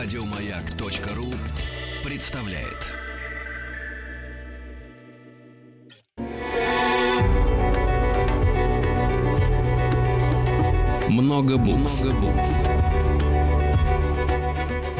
Радиомаяк.ру представляет. Много букв.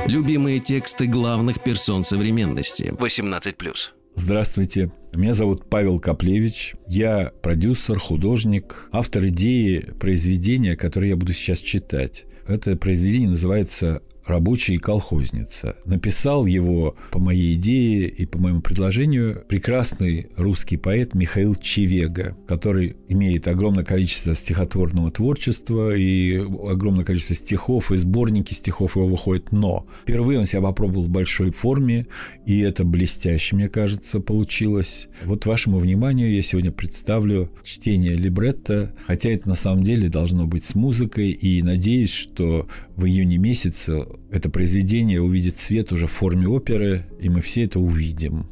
Любимые тексты главных персон современности. 18+. Здравствуйте. Меня зовут Павел Каплевич. Я продюсер, художник, автор идеи произведения, которое я буду сейчас читать. Это произведение называется рабочий и колхозница. Написал его по моей идее и по моему предложению прекрасный русский поэт Михаил Чевега, который имеет огромное количество стихотворного творчества и огромное количество стихов, и сборники стихов его выходят. Но впервые он себя попробовал в большой форме, и это блестяще, мне кажется, получилось. Вот вашему вниманию я сегодня представлю чтение либретто, хотя это на самом деле должно быть с музыкой, и надеюсь, что в июне месяце это произведение увидит свет уже в форме оперы, и мы все это увидим.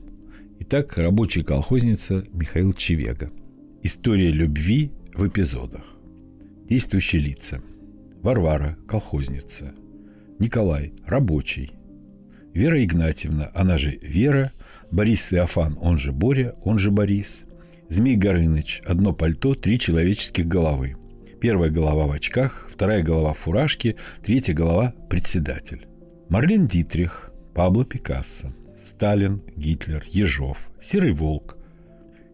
Итак, рабочая колхозница Михаил Чевега. История любви в эпизодах. Действующие лица. Варвара, колхозница. Николай, рабочий. Вера Игнатьевна, она же Вера. Борис Иофан, он же Боря, он же Борис. Змей Горыныч, одно пальто, три человеческих головы – Первая голова в очках, вторая голова в фуражке, третья голова – председатель. Марлен Дитрих, Пабло Пикассо, Сталин, Гитлер, Ежов, Серый Волк.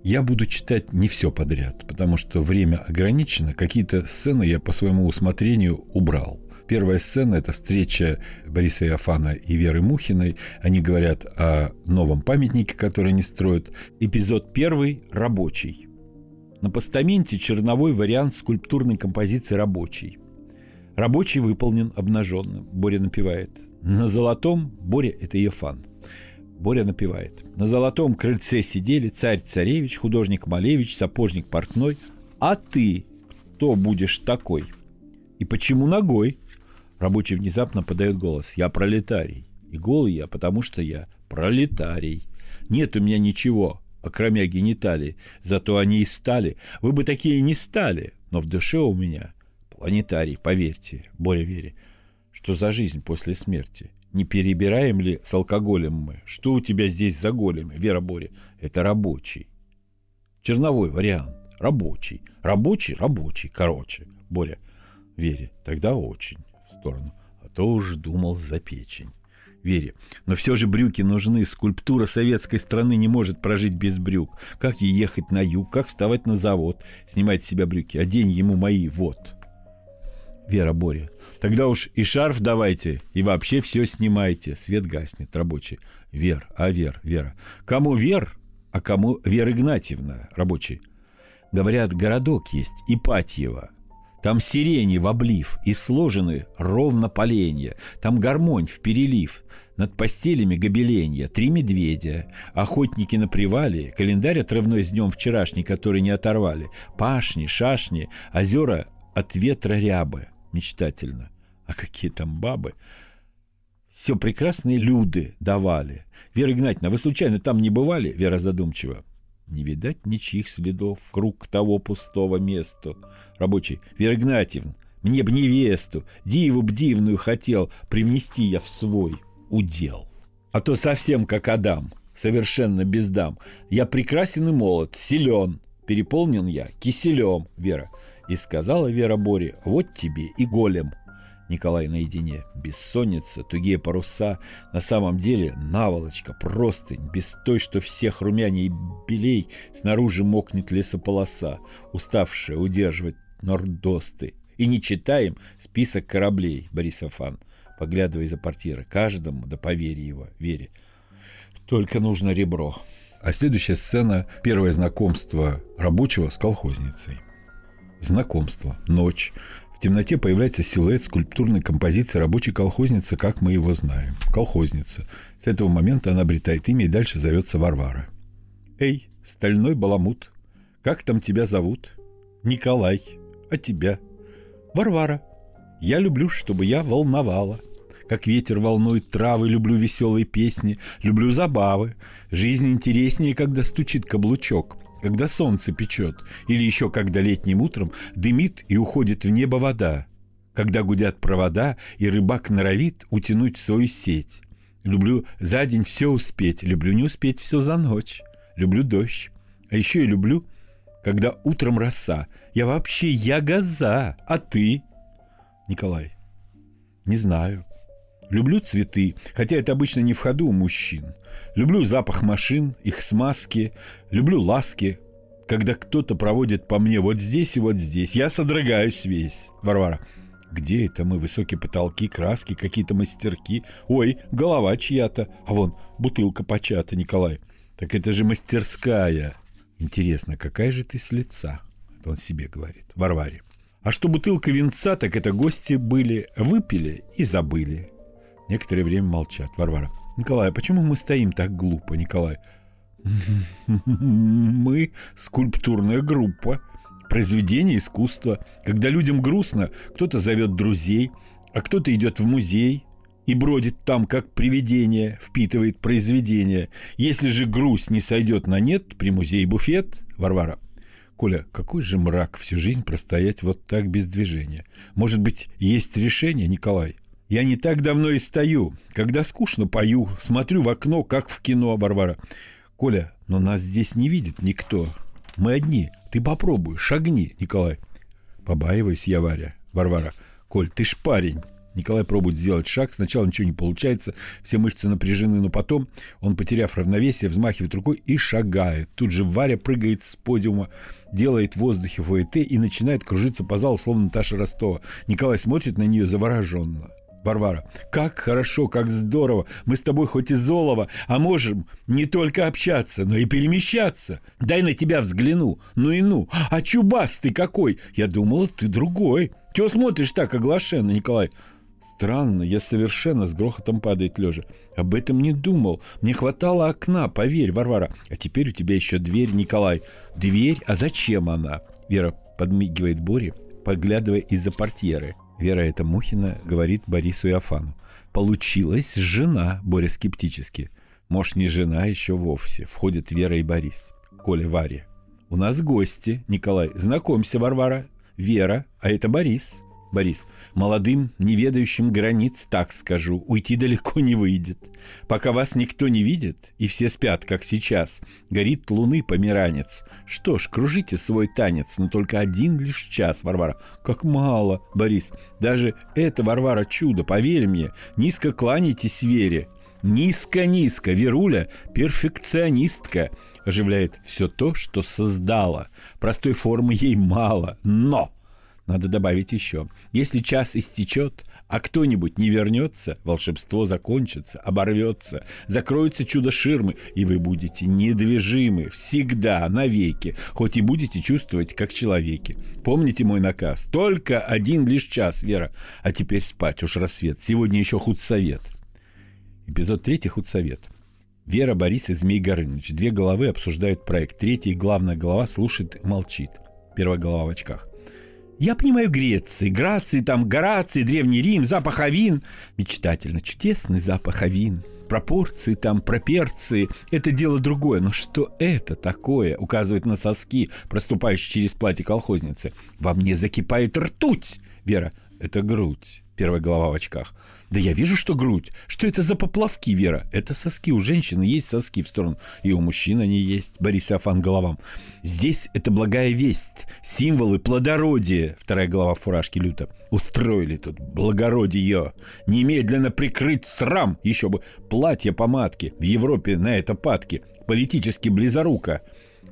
Я буду читать не все подряд, потому что время ограничено. Какие-то сцены я по своему усмотрению убрал. Первая сцена – это встреча Бориса Иофана и Веры Мухиной. Они говорят о новом памятнике, который они строят. Эпизод первый – рабочий – на постаменте черновой вариант скульптурной композиции «Рабочий». Рабочий выполнен обнаженным. Боря напевает. На золотом Боря – это Ефан. Боря напевает. На золотом крыльце сидели царь-царевич, художник Малевич, сапожник портной. А ты кто будешь такой? И почему ногой? Рабочий внезапно подает голос. Я пролетарий. И голый я, потому что я пролетарий. Нет у меня ничего, окромя гениталий, зато они и стали. Вы бы такие не стали, но в душе у меня планетарий, поверьте, Боря Вере. Что за жизнь после смерти? Не перебираем ли с алкоголем мы? Что у тебя здесь за големи, Вера Боря? Это рабочий. Черновой вариант. Рабочий. Рабочий, рабочий. Короче. Боря. Вере. Тогда очень. В сторону. А то уж думал за печень. Вере. Но все же брюки нужны. Скульптура советской страны не может прожить без брюк. Как ей ехать на юг, как вставать на завод, снимать с себя брюки. Одень ему мои, вот. Вера Боря. Тогда уж и шарф давайте, и вообще все снимайте. Свет гаснет, рабочий. Вер, а Вер, Вера. Кому Вер, а кому Вера Игнатьевна, рабочий. Говорят, городок есть, Ипатьево. Там сирени в облив и сложены ровно поленья. Там гармонь в перелив. Над постелями гобеленья. Три медведя. Охотники на привале. Календарь отрывной с днем вчерашний, который не оторвали. Пашни, шашни. Озера от ветра рябы. Мечтательно. А какие там бабы? Все прекрасные люди давали. Вера Игнатьевна, вы случайно там не бывали? Вера задумчиво. Не видать ничьих следов круг того пустого места. Рабочий. Вера Игнатьевна, мне б невесту, диву б дивную хотел привнести я в свой удел. А то совсем как Адам, совершенно без дам. Я прекрасен и молод, силен, переполнен я киселем, Вера. И сказала Вера Боре, вот тебе и голем – Николай наедине. Бессонница, тугие паруса. На самом деле наволочка, простынь, без той, что всех румяней и белей, снаружи мокнет лесополоса, уставшая удерживать нордосты. И не читаем список кораблей, Борис Афан, поглядывая за портьеры. Каждому, да поверь его, вере. Только нужно ребро. А следующая сцена – первое знакомство рабочего с колхозницей. Знакомство. Ночь темноте появляется силуэт скульптурной композиции рабочей колхозницы, как мы его знаем. Колхозница. С этого момента она обретает имя и дальше зовется Варвара. «Эй, стальной баламут, как там тебя зовут?» «Николай. А тебя?» «Варвара. Я люблю, чтобы я волновала. Как ветер волнует травы, люблю веселые песни, люблю забавы. Жизнь интереснее, когда стучит каблучок когда солнце печет, или еще когда летним утром дымит и уходит в небо вода. когда гудят провода, и рыбак норовит утянуть свою сеть. Люблю за день все успеть, люблю не успеть все за ночь. Люблю дождь. А еще и люблю, когда утром роса. Я вообще я газа, а ты? Николай. Не знаю. Люблю цветы, хотя это обычно не в ходу у мужчин. Люблю запах машин, их смазки. Люблю ласки, когда кто-то проводит по мне вот здесь и вот здесь. Я содрогаюсь весь. Варвара. Где это мы? Высокие потолки, краски, какие-то мастерки. Ой, голова чья-то. А вон, бутылка почата, Николай. Так это же мастерская. Интересно, какая же ты с лица? Это он себе говорит. Варваре. А что бутылка венца, так это гости были, выпили и забыли. Некоторое время молчат. Варвара. Николай, а почему мы стоим так глупо, Николай? Мы скульптурная группа произведение искусства. Когда людям грустно, кто-то зовет друзей, а кто-то идет в музей и бродит там, как привидение, впитывает произведение. Если же грусть не сойдет на нет, при музее буфет, Варвара, Коля, какой же мрак всю жизнь простоять вот так без движения? Может быть, есть решение, Николай? Я не так давно и стою. Когда скучно пою, смотрю в окно, как в кино, Варвара. Коля, но нас здесь не видит никто. Мы одни. Ты попробуй, шагни, Николай. Побаиваюсь я, Варя. Варвара. Коль, ты ж парень. Николай пробует сделать шаг. Сначала ничего не получается. Все мышцы напряжены, но потом он, потеряв равновесие, взмахивает рукой и шагает. Тут же Варя прыгает с подиума, делает в воздухе ФОЭТ и начинает кружиться по залу, словно Наташа Ростова. Николай смотрит на нее завороженно. Варвара. Как хорошо, как здорово. Мы с тобой хоть и золово, а можем не только общаться, но и перемещаться. Дай на тебя взгляну. Ну и ну. А чубас ты какой? Я думала, ты другой. Чего смотришь так оглашенно, Николай? Странно, я совершенно с грохотом падает лежа. Об этом не думал. Мне хватало окна, поверь, Варвара. А теперь у тебя еще дверь, Николай. Дверь? А зачем она? Вера подмигивает Боре, поглядывая из-за портьеры. Вера это Мухина говорит Борису Иофану. «Получилась жена», Боря скептически. «Может, не жена еще вовсе». Входят Вера и Борис. Коля, Варя. «У нас гости, Николай. Знакомься, Варвара. Вера, а это Борис». Борис, молодым, не ведающим границ, так скажу, уйти далеко не выйдет. Пока вас никто не видит, и все спят, как сейчас, горит луны померанец. Что ж, кружите свой танец, но только один лишь час, Варвара. Как мало, Борис. Даже это, Варвара, чудо, поверь мне. Низко кланяйтесь Вере. Низко-низко, Веруля – перфекционистка. Оживляет все то, что создала. Простой формы ей мало, но надо добавить еще. Если час истечет, а кто-нибудь не вернется, волшебство закончится, оборвется, закроется чудо ширмы, и вы будете недвижимы всегда, навеки, хоть и будете чувствовать как человеки. Помните мой наказ? Только один лишь час, Вера. А теперь спать, уж рассвет. Сегодня еще худсовет. Эпизод третий худсовет. Вера, Борис и Змей Горыныч. Две головы обсуждают проект. Третья главная голова слушает и молчит. Первая голова в очках. Я понимаю Греции, Грации, там Гораций, Древний Рим, запах авин. Мечтательно, чудесный запах авин. Пропорции там, проперции – это дело другое. Но что это такое, указывает на соски, проступающие через платье колхозницы. Во мне закипает ртуть. Вера, это грудь. Первая голова в очках. Да я вижу, что грудь. Что это за поплавки, Вера? Это соски. У женщины есть соски в сторону. И у мужчин они есть. Борис Афан головам. Здесь это благая весть. Символы плодородия. Вторая голова фуражки люто. Устроили тут благородие. Немедленно прикрыть срам. Еще бы платье помадки. В Европе на это падки. Политически близорука.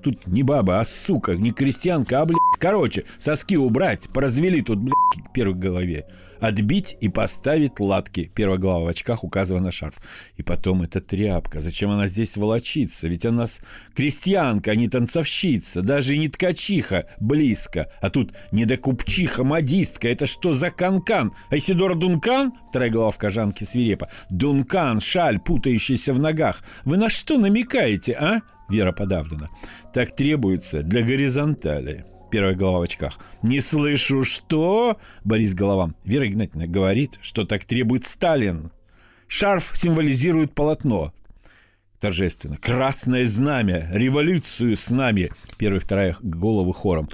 Тут не баба, а сука, не крестьянка, а, блядь, короче, соски убрать, поразвели тут, блядь, первой голове отбить и поставить латки. Первая глава в очках, указывая на шарф. И потом эта тряпка. Зачем она здесь волочится? Ведь она нас крестьянка, а не танцовщица, даже не ткачиха близко. А тут не недокупчиха, модистка. Это что за канкан? Айсидора Дункан? Вторая глава в кожанке свирепа. Дункан, шаль, путающийся в ногах. Вы на что намекаете, а? Вера подавлена. Так требуется для горизонтали. Первая голова в очках. «Не слышу, что?» Борис Голова. Вера Игнатьевна говорит, что так требует Сталин. Шарф символизирует полотно. Торжественно. «Красное знамя! Революцию с нами!» Первая вторая головы хором.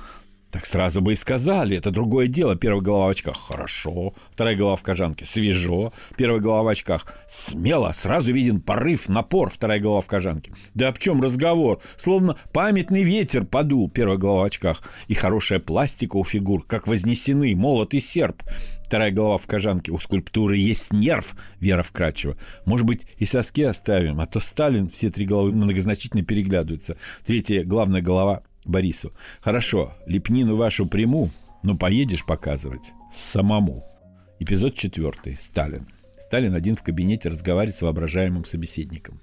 Так сразу бы и сказали, это другое дело. Первая голова в очках – хорошо. Вторая голова в кожанке – свежо. Первая голова в очках – смело. Сразу виден порыв, напор. Вторая голова в кожанке. Да об чем разговор? Словно памятный ветер подул. Первая голова в очках. И хорошая пластика у фигур, как вознесены, молот и серп. Вторая голова в кожанке. У скульптуры есть нерв, Вера вкрадчиво. Может быть, и соски оставим, а то Сталин, все три головы многозначительно переглядываются. Третья главная голова Борису. Хорошо, лепнину вашу приму, но поедешь показывать самому. Эпизод четвертый. Сталин. Сталин один в кабинете разговаривает с воображаемым собеседником.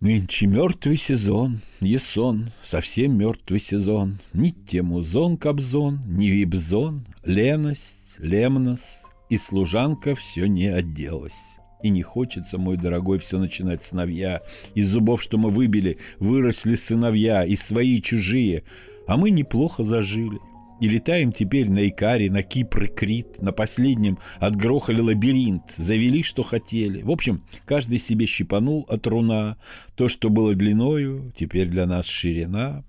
Нынче мертвый сезон, есон, совсем мертвый сезон. Ни тему зон кобзон, ни вибзон, леность, лемнос, и служанка все не отделась. И не хочется, мой дорогой, все начинать сыновья. Из зубов, что мы выбили, выросли сыновья, и свои, и чужие. А мы неплохо зажили. И летаем теперь на Икаре, на Кипр и Крит, на последнем отгрохали лабиринт, завели, что хотели. В общем, каждый себе щипанул от руна. То, что было длиною, теперь для нас ширина.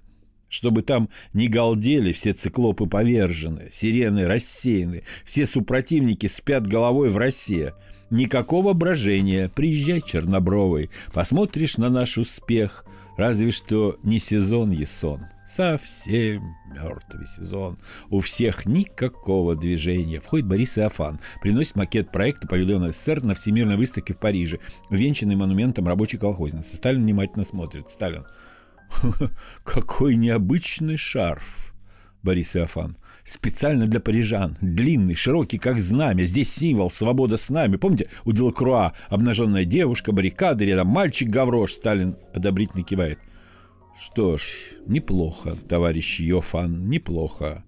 Чтобы там не галдели все циклопы повержены, сирены рассеяны, все супротивники спят головой в росе – Никакого брожения. Приезжай, Чернобровый, посмотришь на наш успех. Разве что не сезон Есон. Совсем мертвый сезон. У всех никакого движения. Входит Борис Иофан. Приносит макет проекта павильона СССР на Всемирной выставке в Париже, венчанный монументом рабочей колхозницы. Сталин внимательно смотрит. Сталин. Какой необычный шарф. Борис Иофан специально для парижан. Длинный, широкий, как знамя. Здесь символ «Свобода с нами». Помните, у Делакруа обнаженная девушка, баррикады, рядом мальчик Гаврош. Сталин одобрительно кивает. Что ж, неплохо, товарищ Йофан, неплохо.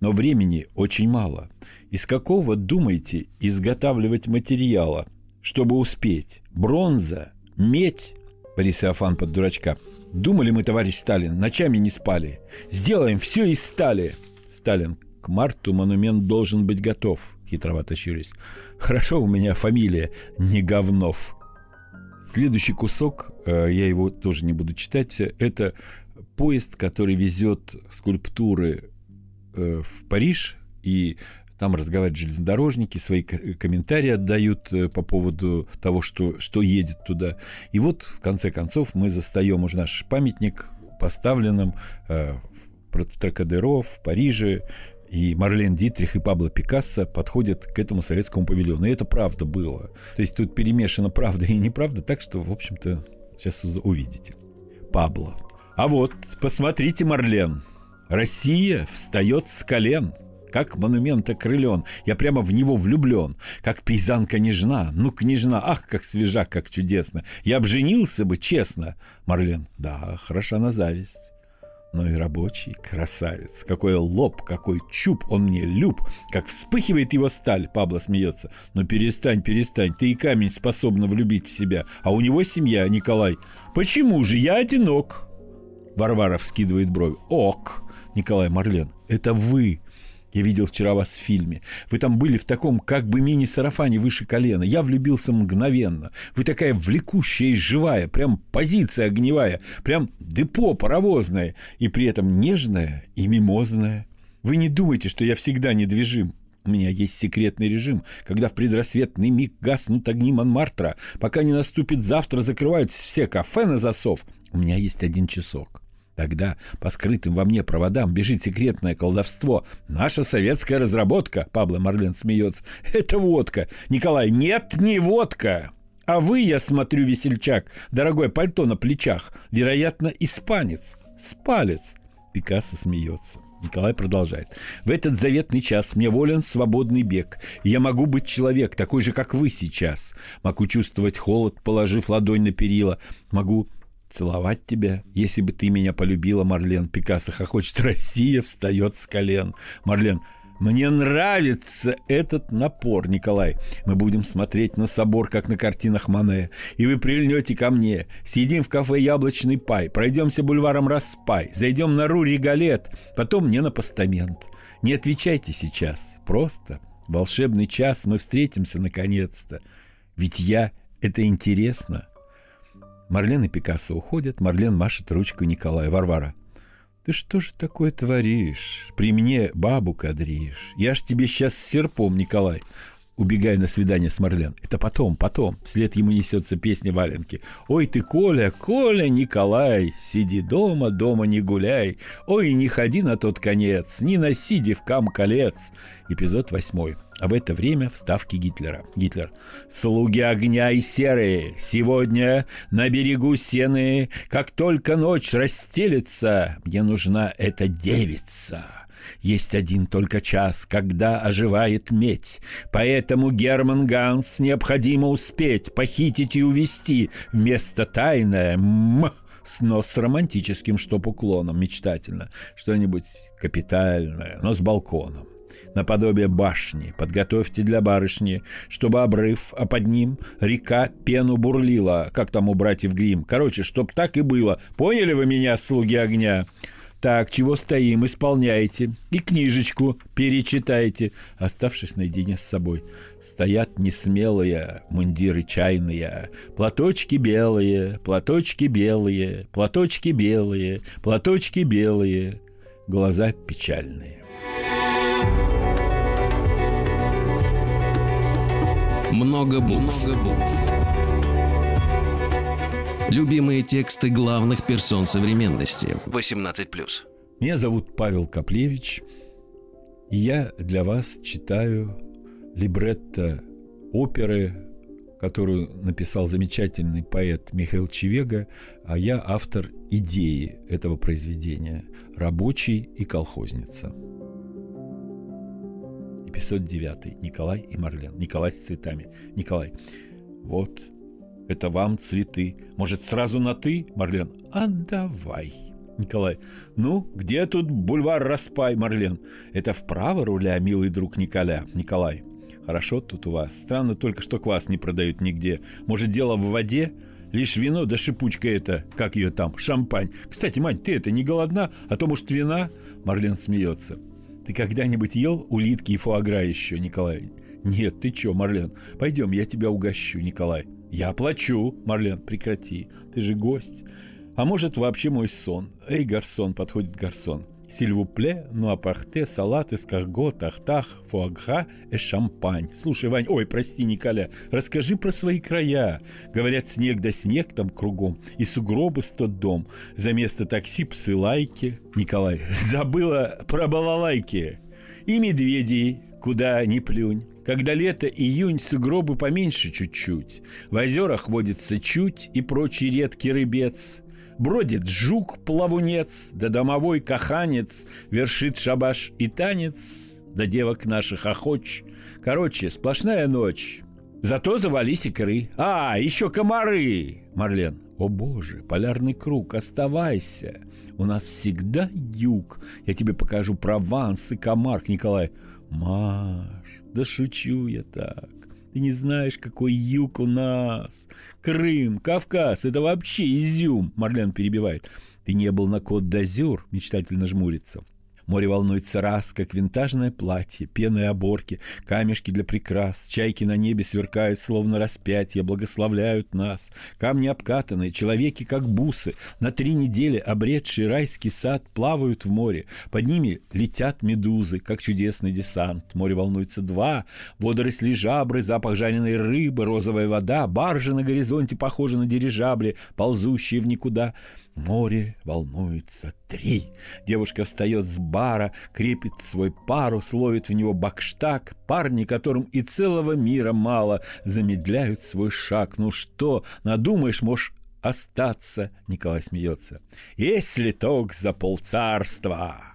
Но времени очень мало. Из какого, думаете, изготавливать материала, чтобы успеть? Бронза? Медь? Борис Иофан под дурачка. Думали мы, товарищ Сталин, ночами не спали. Сделаем все из стали. Сталин. К марту монумент должен быть готов, хитровато щурясь. Хорошо у меня фамилия не Говнов. Следующий кусок, э, я его тоже не буду читать, это поезд, который везет скульптуры э, в Париж, и там разговаривают железнодорожники, свои комментарии отдают э, по поводу того, что, что едет туда. И вот, в конце концов, мы застаем уже наш памятник поставленным Тракадеро, в Париже, и Марлен Дитрих и Пабло Пикассо подходят к этому советскому павильону. И это правда было. То есть тут перемешана правда и неправда, так что, в общем-то, сейчас увидите. Пабло. А вот, посмотрите, Марлен, Россия встает с колен, как монумент окрылен. Я прямо в него влюблен, как пейзанка нежна. Ну, княжна, ах, как свежа, как чудесно. Я обженился бы, честно. Марлен, да, хороша на зависть но и рабочий красавец. Какой лоб, какой чуб, он мне люб, как вспыхивает его сталь, Пабло смеется. Но перестань, перестань, ты и камень способна влюбить в себя, а у него семья, Николай. Почему же я одинок? Варвара вскидывает брови. Ок, Николай Марлен, это вы я видел вчера вас в фильме. Вы там были в таком как бы мини-сарафане выше колена. Я влюбился мгновенно. Вы такая влекущая и живая, прям позиция огневая, прям депо паровозное, и при этом нежная и мимозная. Вы не думайте, что я всегда недвижим. У меня есть секретный режим, когда в предрассветный миг гаснут огни Монмартра, пока не наступит завтра, закрывают все кафе на засов. У меня есть один часок. Тогда по скрытым во мне проводам бежит секретное колдовство. Наша советская разработка, Пабло Марлен смеется, это водка. Николай, нет, не водка. А вы, я смотрю, весельчак, дорогое пальто на плечах, вероятно, испанец. Спалец. Пикассо смеется. Николай продолжает. В этот заветный час мне волен свободный бег. Я могу быть человек, такой же, как вы сейчас. Могу чувствовать холод, положив ладонь на перила. Могу целовать тебя, если бы ты меня полюбила, Марлен. Пикассо хохочет, Россия встает с колен. Марлен, мне нравится этот напор, Николай. Мы будем смотреть на собор, как на картинах Мане. И вы прильнете ко мне. Съедим в кафе яблочный пай. Пройдемся бульваром Распай. Зайдем на Рури Галет. Потом мне на постамент. Не отвечайте сейчас. Просто волшебный час мы встретимся наконец-то. Ведь я — это интересно. Марлен и Пикассо уходят. Марлен машет ручку Николая. Варвара. Ты что же такое творишь? При мне бабу кадришь. Я ж тебе сейчас серпом, Николай убегая на свидание с Марлен. Это потом, потом. Вслед ему несется песня Валенки. «Ой ты, Коля, Коля, Николай, сиди дома, дома не гуляй. Ой, не ходи на тот конец, не носи девкам колец». Эпизод восьмой. А в это время вставки Гитлера. Гитлер. «Слуги огня и серые, сегодня на берегу сены, как только ночь расстелится, мне нужна эта девица». Есть один только час, когда оживает медь. Поэтому Герман Ганс необходимо успеть похитить и увести вместо тайное м но с романтическим штоп-уклоном, мечтательно. Что-нибудь капитальное, но с балконом наподобие башни. Подготовьте для барышни, чтобы обрыв, а под ним река пену бурлила, как там у братьев Грим. Короче, чтоб так и было. Поняли вы меня, слуги огня? Так, чего стоим, исполняйте. И книжечку перечитайте, оставшись наедине с собой. Стоят несмелые мундиры чайные, платочки белые, платочки белые, платочки белые, платочки белые, глаза печальные. Много букв. Много букв. Любимые тексты главных персон современности. 18+. Меня зовут Павел Коплевич, и я для вас читаю либретто оперы, которую написал замечательный поэт Михаил Чевега, а я автор идеи этого произведения «Рабочий и колхозница». Эпизод 9. Николай и Марлен. Николай с цветами. Николай. Вот это вам цветы. Может, сразу на «ты», Марлен? А давай. Николай. Ну, где тут бульвар Распай, Марлен? Это вправо руля, милый друг Николя. Николай. Хорошо тут у вас. Странно только, что квас не продают нигде. Может, дело в воде? Лишь вино да шипучка это, как ее там, шампань. Кстати, мать, ты это не голодна? А то, может, вина? Марлен смеется. Ты когда-нибудь ел улитки и фуагра еще, Николай? Нет, ты чё, Марлен? Пойдем, я тебя угощу, Николай. Я оплачу. Марлен, прекрати. Ты же гость. А может, вообще мой сон. Эй, гарсон, подходит гарсон. Сильвупле, ну апарте, салат, эскаргот, тахтах, фуагра и шампань. Слушай, Вань, ой, прости, Николя, расскажи про свои края. Говорят, снег да снег там кругом, и сугробы сто дом. За место такси псы лайки. Николай, забыла про балалайки. И медведей, куда ни плюнь. Когда лето, июнь, сугробы поменьше чуть-чуть. В озерах водится чуть и прочий редкий рыбец. Бродит жук-плавунец, да домовой каханец, Вершит шабаш и танец, да девок наших охоч. Короче, сплошная ночь. Зато завались икры. А, еще комары! Марлен. О боже, полярный круг, оставайся. У нас всегда юг. Я тебе покажу Прованс и Камарк, Николай. Маш, да шучу я так. Ты не знаешь, какой юг у нас. Крым, Кавказ, это вообще изюм, Марлен перебивает. Ты не был на Кот-d'Азюр, мечтательно жмурится. Море волнуется раз, как винтажное платье, пены оборки, камешки для прикрас, чайки на небе сверкают, словно распятия, благословляют нас. Камни обкатанные, человеки, как бусы, на три недели обретший райский сад плавают в море. Под ними летят медузы, как чудесный десант. Море волнуется два, водоросли жабры, запах жареной рыбы, розовая вода, баржи на горизонте похожи на дирижабли, ползущие в никуда. Море волнуется три. Девушка встает с бара, крепит свой парус, ловит в него бакштаг. Парни, которым и целого мира мало, замедляют свой шаг. Ну что, надумаешь, можешь остаться, Николай смеется. Если ток за полцарства.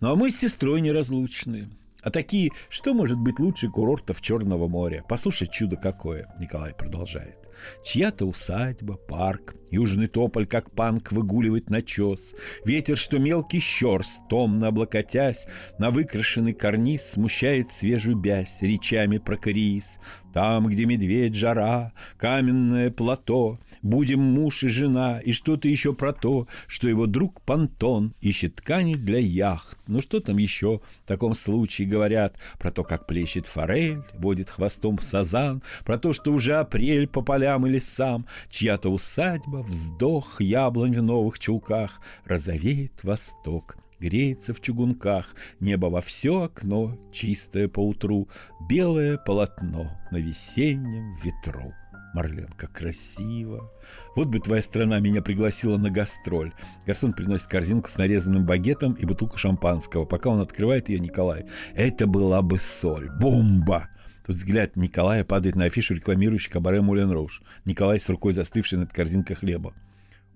Ну а мы с сестрой неразлучны. А такие, что может быть лучше курортов Черного моря? Послушай, чудо какое, Николай продолжает. Чья-то усадьба, парк, южный тополь, как панк, выгуливает начес. Ветер, что мелкий щерс, томно облокотясь, на выкрашенный карниз смущает свежую бязь речами про кориис. Там, где медведь, жара, каменное плато, будем муж и жена, и что-то еще про то, что его друг Пантон ищет ткани для яхт. Ну что там еще в таком случае говорят про то, как плещет форель, водит хвостом сазан, про то, что уже апрель по полям и лесам, чья-то усадьба, вздох яблонь в новых чулках, розовеет восток, греется в чугунках, небо во все окно, чистое поутру, белое полотно на весеннем ветру. Марлен, как красиво. Вот бы твоя страна меня пригласила на гастроль. Гарсон приносит корзинку с нарезанным багетом и бутылку шампанского. Пока он открывает ее, Николай. Это была бы соль. Бомба! Взгляд Николая падает на афишу, рекламирующий кабаре Мулен Роуш. Николай с рукой застывший над корзинкой хлеба.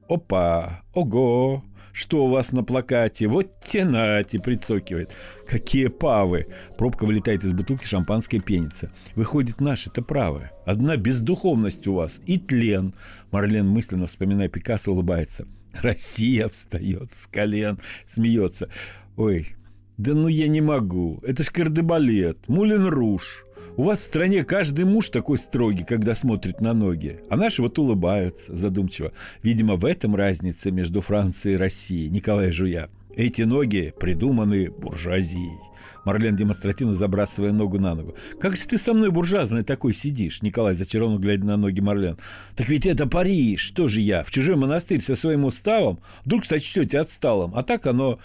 Опа! Ого! Что у вас на плакате? Вот тенати, прицокивает. Какие павы! Пробка вылетает из бутылки, шампанское пенится. Выходит, наши-то правы. Одна бездуховность у вас и тлен. Марлен мысленно, вспоминая Пикассо, улыбается. Россия встает с колен, смеется. Ой, да ну я не могу. Это ж кардебалет, Мулен Руш. У вас в стране каждый муж такой строгий, когда смотрит на ноги, а наши вот улыбаются задумчиво. Видимо, в этом разница между Францией и Россией. Николай Жуя. Эти ноги придуманы буржуазией. Марлен демонстративно забрасывая ногу на ногу. «Как же ты со мной буржуазный такой сидишь?» Николай зачарованно глядя на ноги Марлен. «Так ведь это Париж! Что же я? В чужой монастырь со своим уставом? Вдруг сочтете отсталым? А так оно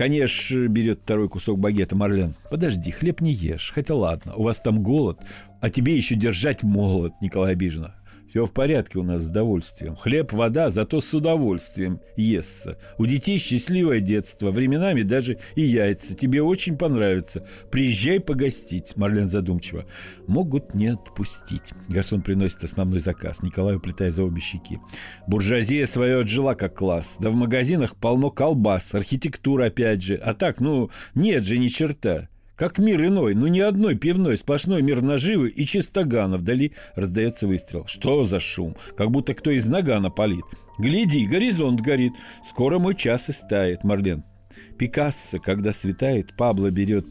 Конечно, берет второй кусок багета Марлен. Подожди, хлеб не ешь. Хотя ладно, у вас там голод, а тебе еще держать молот, Николай обиженно. Все в порядке у нас с удовольствием. Хлеб, вода, зато с удовольствием естся. У детей счастливое детство, временами даже и яйца. Тебе очень понравится. Приезжай погостить, Марлен задумчиво. Могут не отпустить. Гарсон приносит основной заказ. Николай уплетая за обе щеки. Буржуазия свое отжила как класс. Да в магазинах полно колбас, архитектура опять же. А так, ну, нет же ни черта. Как мир иной, ну ни одной пивной, сплошной мир наживы и чистогана. Вдали раздается выстрел. Что за шум? Как будто кто из нагана палит. Гляди, горизонт горит. Скоро мой час и стает, Марлен. Пикассо, когда светает, Пабло берет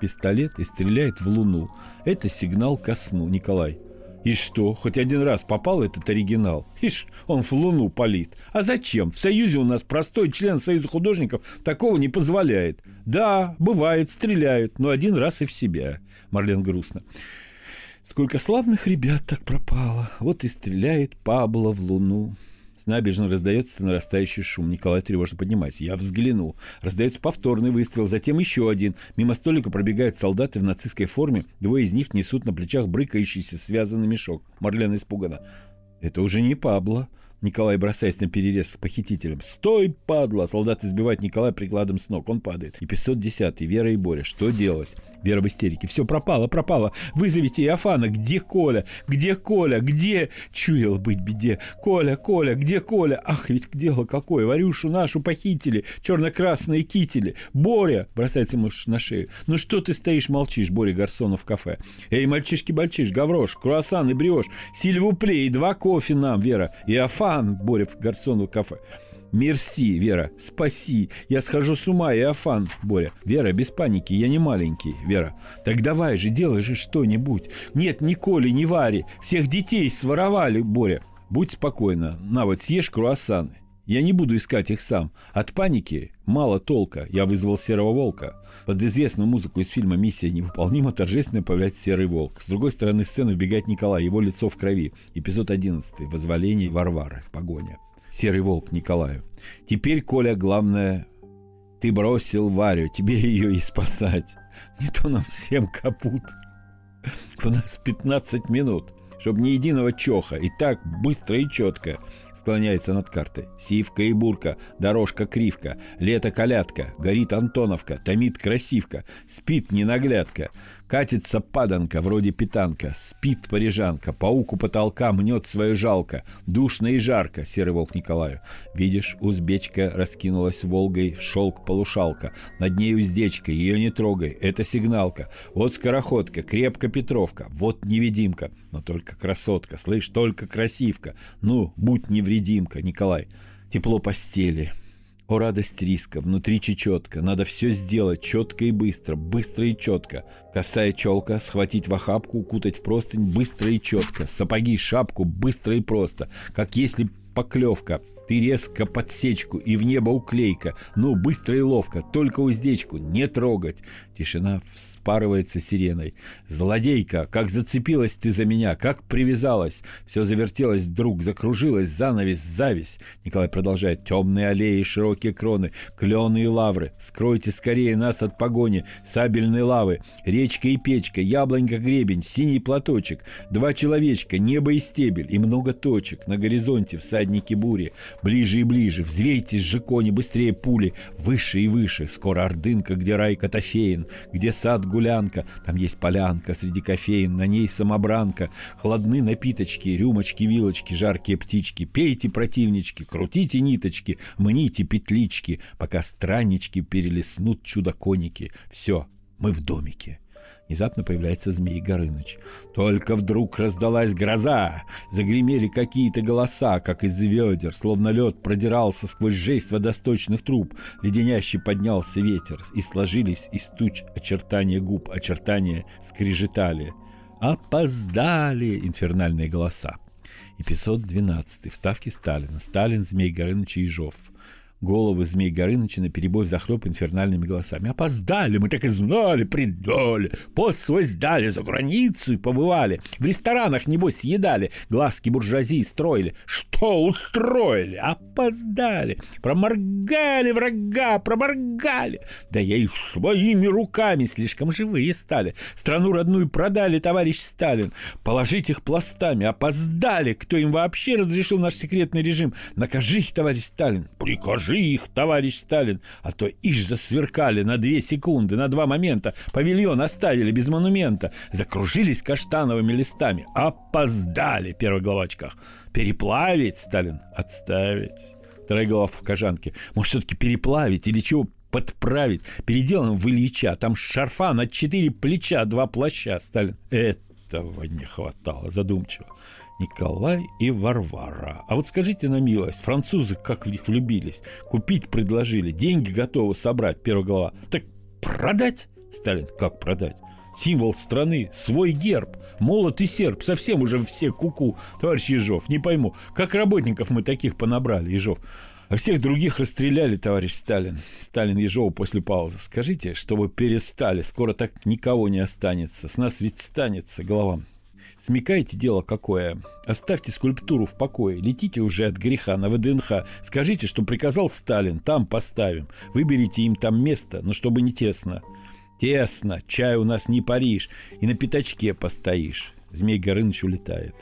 пистолет и стреляет в луну. Это сигнал ко сну, Николай. И что, хоть один раз попал этот оригинал? Ишь, он в луну палит. А зачем? В Союзе у нас простой член Союза художников такого не позволяет. Да, бывает, стреляют, но один раз и в себя. Марлен грустно. Сколько славных ребят так пропало. Вот и стреляет Пабло в луну. С набережной раздается нарастающий шум. Николай тревожно поднимается. Я взгляну. Раздается повторный выстрел, затем еще один. Мимо столика пробегают солдаты в нацистской форме. Двое из них несут на плечах брыкающийся связанный мешок. Марлен испугана. Это уже не Пабло. Николай бросаясь на перерез с похитителем. «Стой, падла!» Солдат избивает Николая прикладом с ног. Он падает. И 510 Вера и Боря. Что делать? Вера в истерике. Все пропало, пропало. Вызовите Иофана. Где Коля? Где Коля? Где? Чуял быть беде. Коля, Коля, где Коля? Ах, ведь дело какое. Варюшу нашу похитили. Черно-красные кители. Боря! Бросается муж на шею. Ну что ты стоишь, молчишь, Боря Гарсонов в кафе. Эй, мальчишки-бальчиш, гаврош, круассан и бриош. Сильвуплей, два кофе нам, Вера. Иофан, Боря Гарсонов в кафе. Мерси, Вера, спаси. Я схожу с ума, Иофан, Боря. Вера, без паники, я не маленький, Вера. Так давай же, делай же что-нибудь. Нет ни Коли, ни Вари. Всех детей своровали, Боря. Будь спокойна. На вот, съешь круассаны. Я не буду искать их сам. От паники мало толка. Я вызвал серого волка. Под известную музыку из фильма «Миссия невыполнима» торжественно появляется серый волк. С другой стороны сцены вбегает Николай, его лицо в крови. Эпизод 11. Возволение Варвары. Погоня. Серый волк Николаю. Теперь, Коля, главное, ты бросил Варю, тебе ее и спасать. Не то нам всем капут. У нас 15 минут, чтобы ни единого чоха. И так быстро и четко склоняется над картой. Сивка и бурка, дорожка кривка, лето колядка, горит Антоновка, томит красивка, спит ненаглядка. Катится паданка, вроде питанка, спит парижанка, пауку потолка мнет свое жалко, душно и жарко, серый волк Николаю. Видишь, узбечка раскинулась Волгой в шелк полушалка, над ней уздечка, ее не трогай, это сигналка. Вот скороходка, крепко Петровка, вот невидимка, но только красотка, слышь, только красивка. Ну, будь невредимка, Николай. Тепло постели, о, радость риска, внутри чечетка, надо все сделать четко и быстро, быстро и четко. Косая челка, схватить в охапку, укутать в простынь, быстро и четко. Сапоги, шапку, быстро и просто, как если поклевка. Ты резко подсечку, и в небо уклейка. Ну, быстро и ловко, только уздечку не трогать. Тишина вспарывается сиреной. Злодейка, как зацепилась ты за меня, как привязалась. Все завертелось вдруг, закружилось, занавес, зависть. Николай продолжает. Темные аллеи, широкие кроны, клены и лавры. Скройте скорее нас от погони, сабельной лавы. Речка и печка, яблонька гребень, синий платочек. Два человечка, небо и стебель, и много точек. На горизонте всадники бури. Ближе и ближе, взвейтесь же кони, быстрее пули. Выше и выше, скоро ордынка, где рай Котофеин, где сад гулянка, там есть полянка среди кофеин, на ней самобранка, хладны напиточки, рюмочки, вилочки, жаркие птички, пейте, противнички, крутите ниточки, мните петлички, пока страннички перелеснут чудо-коники. Все, мы в домике. Внезапно появляется Змей Горыныч. Только вдруг раздалась гроза. Загремели какие-то голоса, как из ведер, словно лед продирался сквозь жесть водосточных труб. Леденящий поднялся ветер, и сложились из туч очертания губ, очертания скрежетали. «Опоздали!» — инфернальные голоса. Эпизод 12. Вставки Сталина. Сталин, Змей Горыныч и Ежов головы Змей Горыныча на перебой захлоп инфернальными голосами. «Опоздали! Мы так и знали! Придали! Пост свой сдали! За границу побывали! В ресторанах, небось, съедали! Глазки буржуазии строили! Что устроили? Опоздали! Проморгали врага! Проморгали! Да я их своими руками слишком живые стали! Страну родную продали, товарищ Сталин! Положить их пластами! Опоздали! Кто им вообще разрешил наш секретный режим? Накажи их, товарищ Сталин! Прикажи! Держи их, товарищ Сталин, а то ишь засверкали на две секунды, на два момента, павильон оставили без монумента, закружились каштановыми листами, опоздали, первый глава очках. Переплавить, Сталин, отставить. Вторая голова в кожанке. Может, все-таки переплавить или чего подправить? Переделаем в Ильича. Там шарфа на четыре плеча, два плаща, Сталин. Этого не хватало, задумчиво. Николай и Варвара. А вот скажите на милость, французы как в них влюбились. Купить предложили, деньги готовы собрать, первая голова. Так продать? Сталин, как продать? Символ страны, свой герб, молот и серп, совсем уже все куку. -ку. Товарищ Ежов, не пойму, как работников мы таких понабрали, Ежов? А всех других расстреляли, товарищ Сталин. Сталин Ежову после паузы. Скажите, чтобы перестали, скоро так никого не останется. С нас ведь станется головам. Смекаете дело какое? Оставьте скульптуру в покое, летите уже от греха на ВДНХ. Скажите, что приказал Сталин, там поставим. Выберите им там место, но чтобы не тесно. Тесно, чай у нас не Париж, и на пятачке постоишь. Змей Горыныч улетает.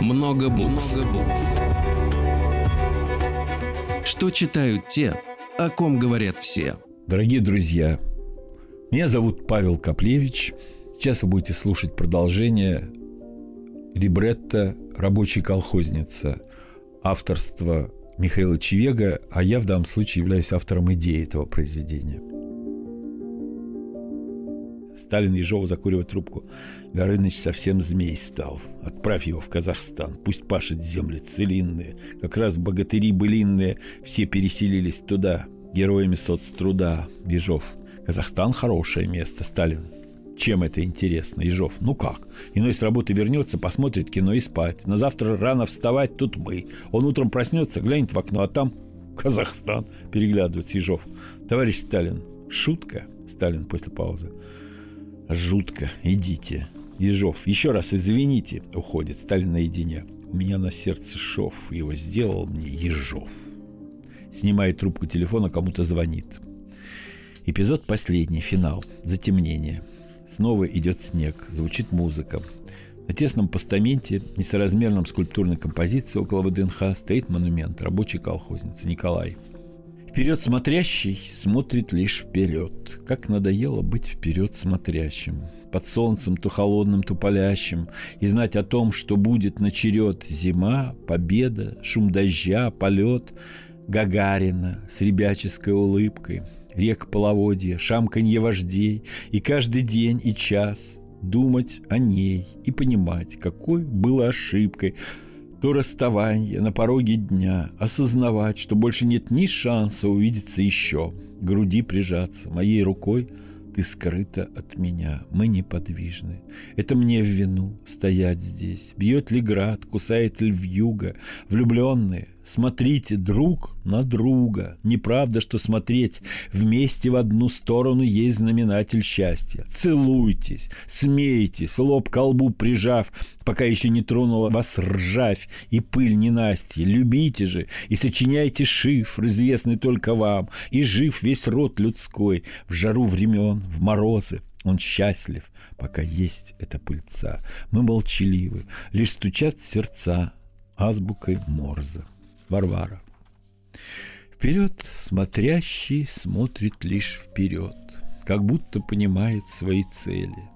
Много букв. Много букв. Что читают те, о ком говорят все? Дорогие друзья, меня зовут Павел Коплевич. Сейчас вы будете слушать продолжение либретто «Рабочая колхозница» авторства Михаила Чевега, а я в данном случае являюсь автором идеи этого произведения. Сталин Ежова закуривает трубку. Горыныч совсем змей стал. Отправь его в Казахстан. Пусть пашет земли целинные. Как раз богатыри былинные все переселились туда. Героями соцтруда. Ежов – Казахстан хорошее место, Сталин. Чем это интересно, Ежов? Ну как? Иной с работы вернется, посмотрит кино и спать. На завтра рано вставать, тут мы. Он утром проснется, глянет в окно, а там Казахстан. Переглядывается Ежов. Товарищ Сталин, шутка? Сталин после паузы. Жутко. Идите. Ежов, еще раз извините. Уходит Сталин наедине. У меня на сердце шов. Его сделал мне Ежов. Снимает трубку телефона, кому-то звонит. Эпизод последний, финал, затемнение. Снова идет снег, звучит музыка. На тесном постаменте, несоразмерном скульптурной композиции около ВДНХ стоит монумент рабочей колхозницы Николай. Вперед смотрящий смотрит лишь вперед. Как надоело быть вперед смотрящим. Под солнцем то холодным, то палящим. И знать о том, что будет на черед зима, победа, шум дождя, полет Гагарина с ребяческой улыбкой – рек половодья, шамканье вождей, и каждый день и час думать о ней и понимать, какой было ошибкой то расставание на пороге дня, осознавать, что больше нет ни шанса увидеться еще, груди прижаться, моей рукой ты скрыта от меня, мы неподвижны. Это мне в вину стоять здесь. Бьет ли град, кусает ли вьюга, влюбленные, Смотрите друг на друга. Неправда, что смотреть вместе в одну сторону есть знаменатель счастья. Целуйтесь, смейтесь, лоб к лбу прижав, пока еще не тронула вас ржавь и пыль ненастья. Любите же и сочиняйте шифр, известный только вам, и жив весь род людской в жару времен, в морозы, он счастлив, пока есть эта пыльца. Мы молчаливы, лишь стучат сердца азбукой Морза. Варвара. Вперед смотрящий смотрит лишь вперед, как будто понимает свои цели.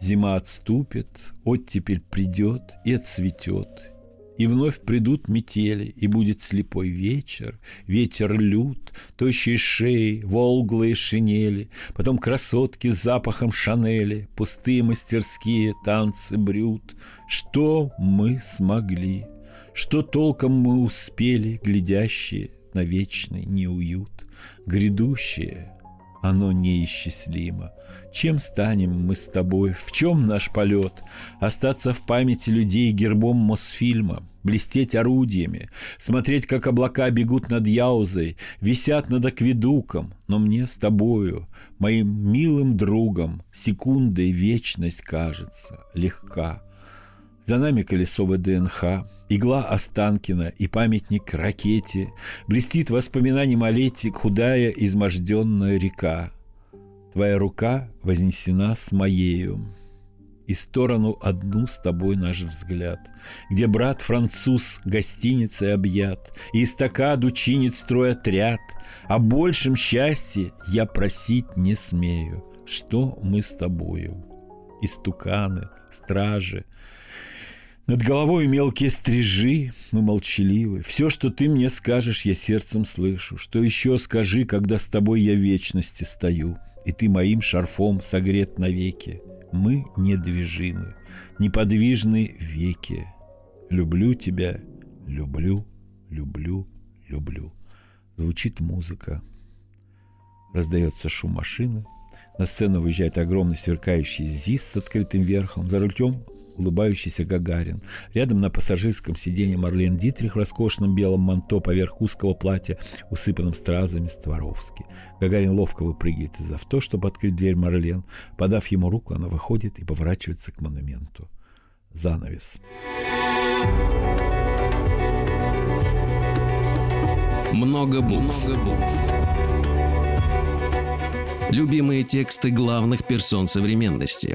Зима отступит, оттепель придет и отцветет, и вновь придут метели, и будет слепой вечер, ветер лют, тощие шеи, волглые шинели, потом красотки с запахом шанели, пустые мастерские танцы брют. Что мы смогли? Что толком мы успели, глядящие на вечный неуют, Грядущее, оно неисчислимо. Чем станем мы с тобой? В чем наш полет? Остаться в памяти людей гербом Мосфильма, блестеть орудиями, смотреть, как облака бегут над Яузой, висят над акведуком, но мне с тобою, моим милым другом, секундой вечность кажется легка. За нами колесо ВДНХ, игла Останкина и памятник ракете, блестит воспоминанием о худая изможденная река. Твоя рука вознесена с моею, и сторону одну с тобой наш взгляд, где брат француз гостиницей объят, и эстакаду чинит строй отряд, о большем счастье я просить не смею, что мы с тобою. Истуканы, стражи, над головой мелкие стрижи, мы молчаливы. Все, что ты мне скажешь, я сердцем слышу. Что еще скажи, когда с тобой я в вечности стою, и ты моим шарфом согрет навеки. Мы недвижимы, неподвижны веки. Люблю тебя, люблю, люблю, люблю. Звучит музыка. Раздается шум машины. На сцену выезжает огромный сверкающий ЗИС с открытым верхом. За рулем улыбающийся Гагарин. Рядом на пассажирском сиденье Марлен Дитрих в роскошном белом манто поверх узкого платья, усыпанным стразами Створовски. Гагарин ловко выпрыгивает из авто, чтобы открыть дверь Марлен. Подав ему руку, она выходит и поворачивается к монументу. Занавес. Много букв. Много букв. Любимые тексты главных персон современности.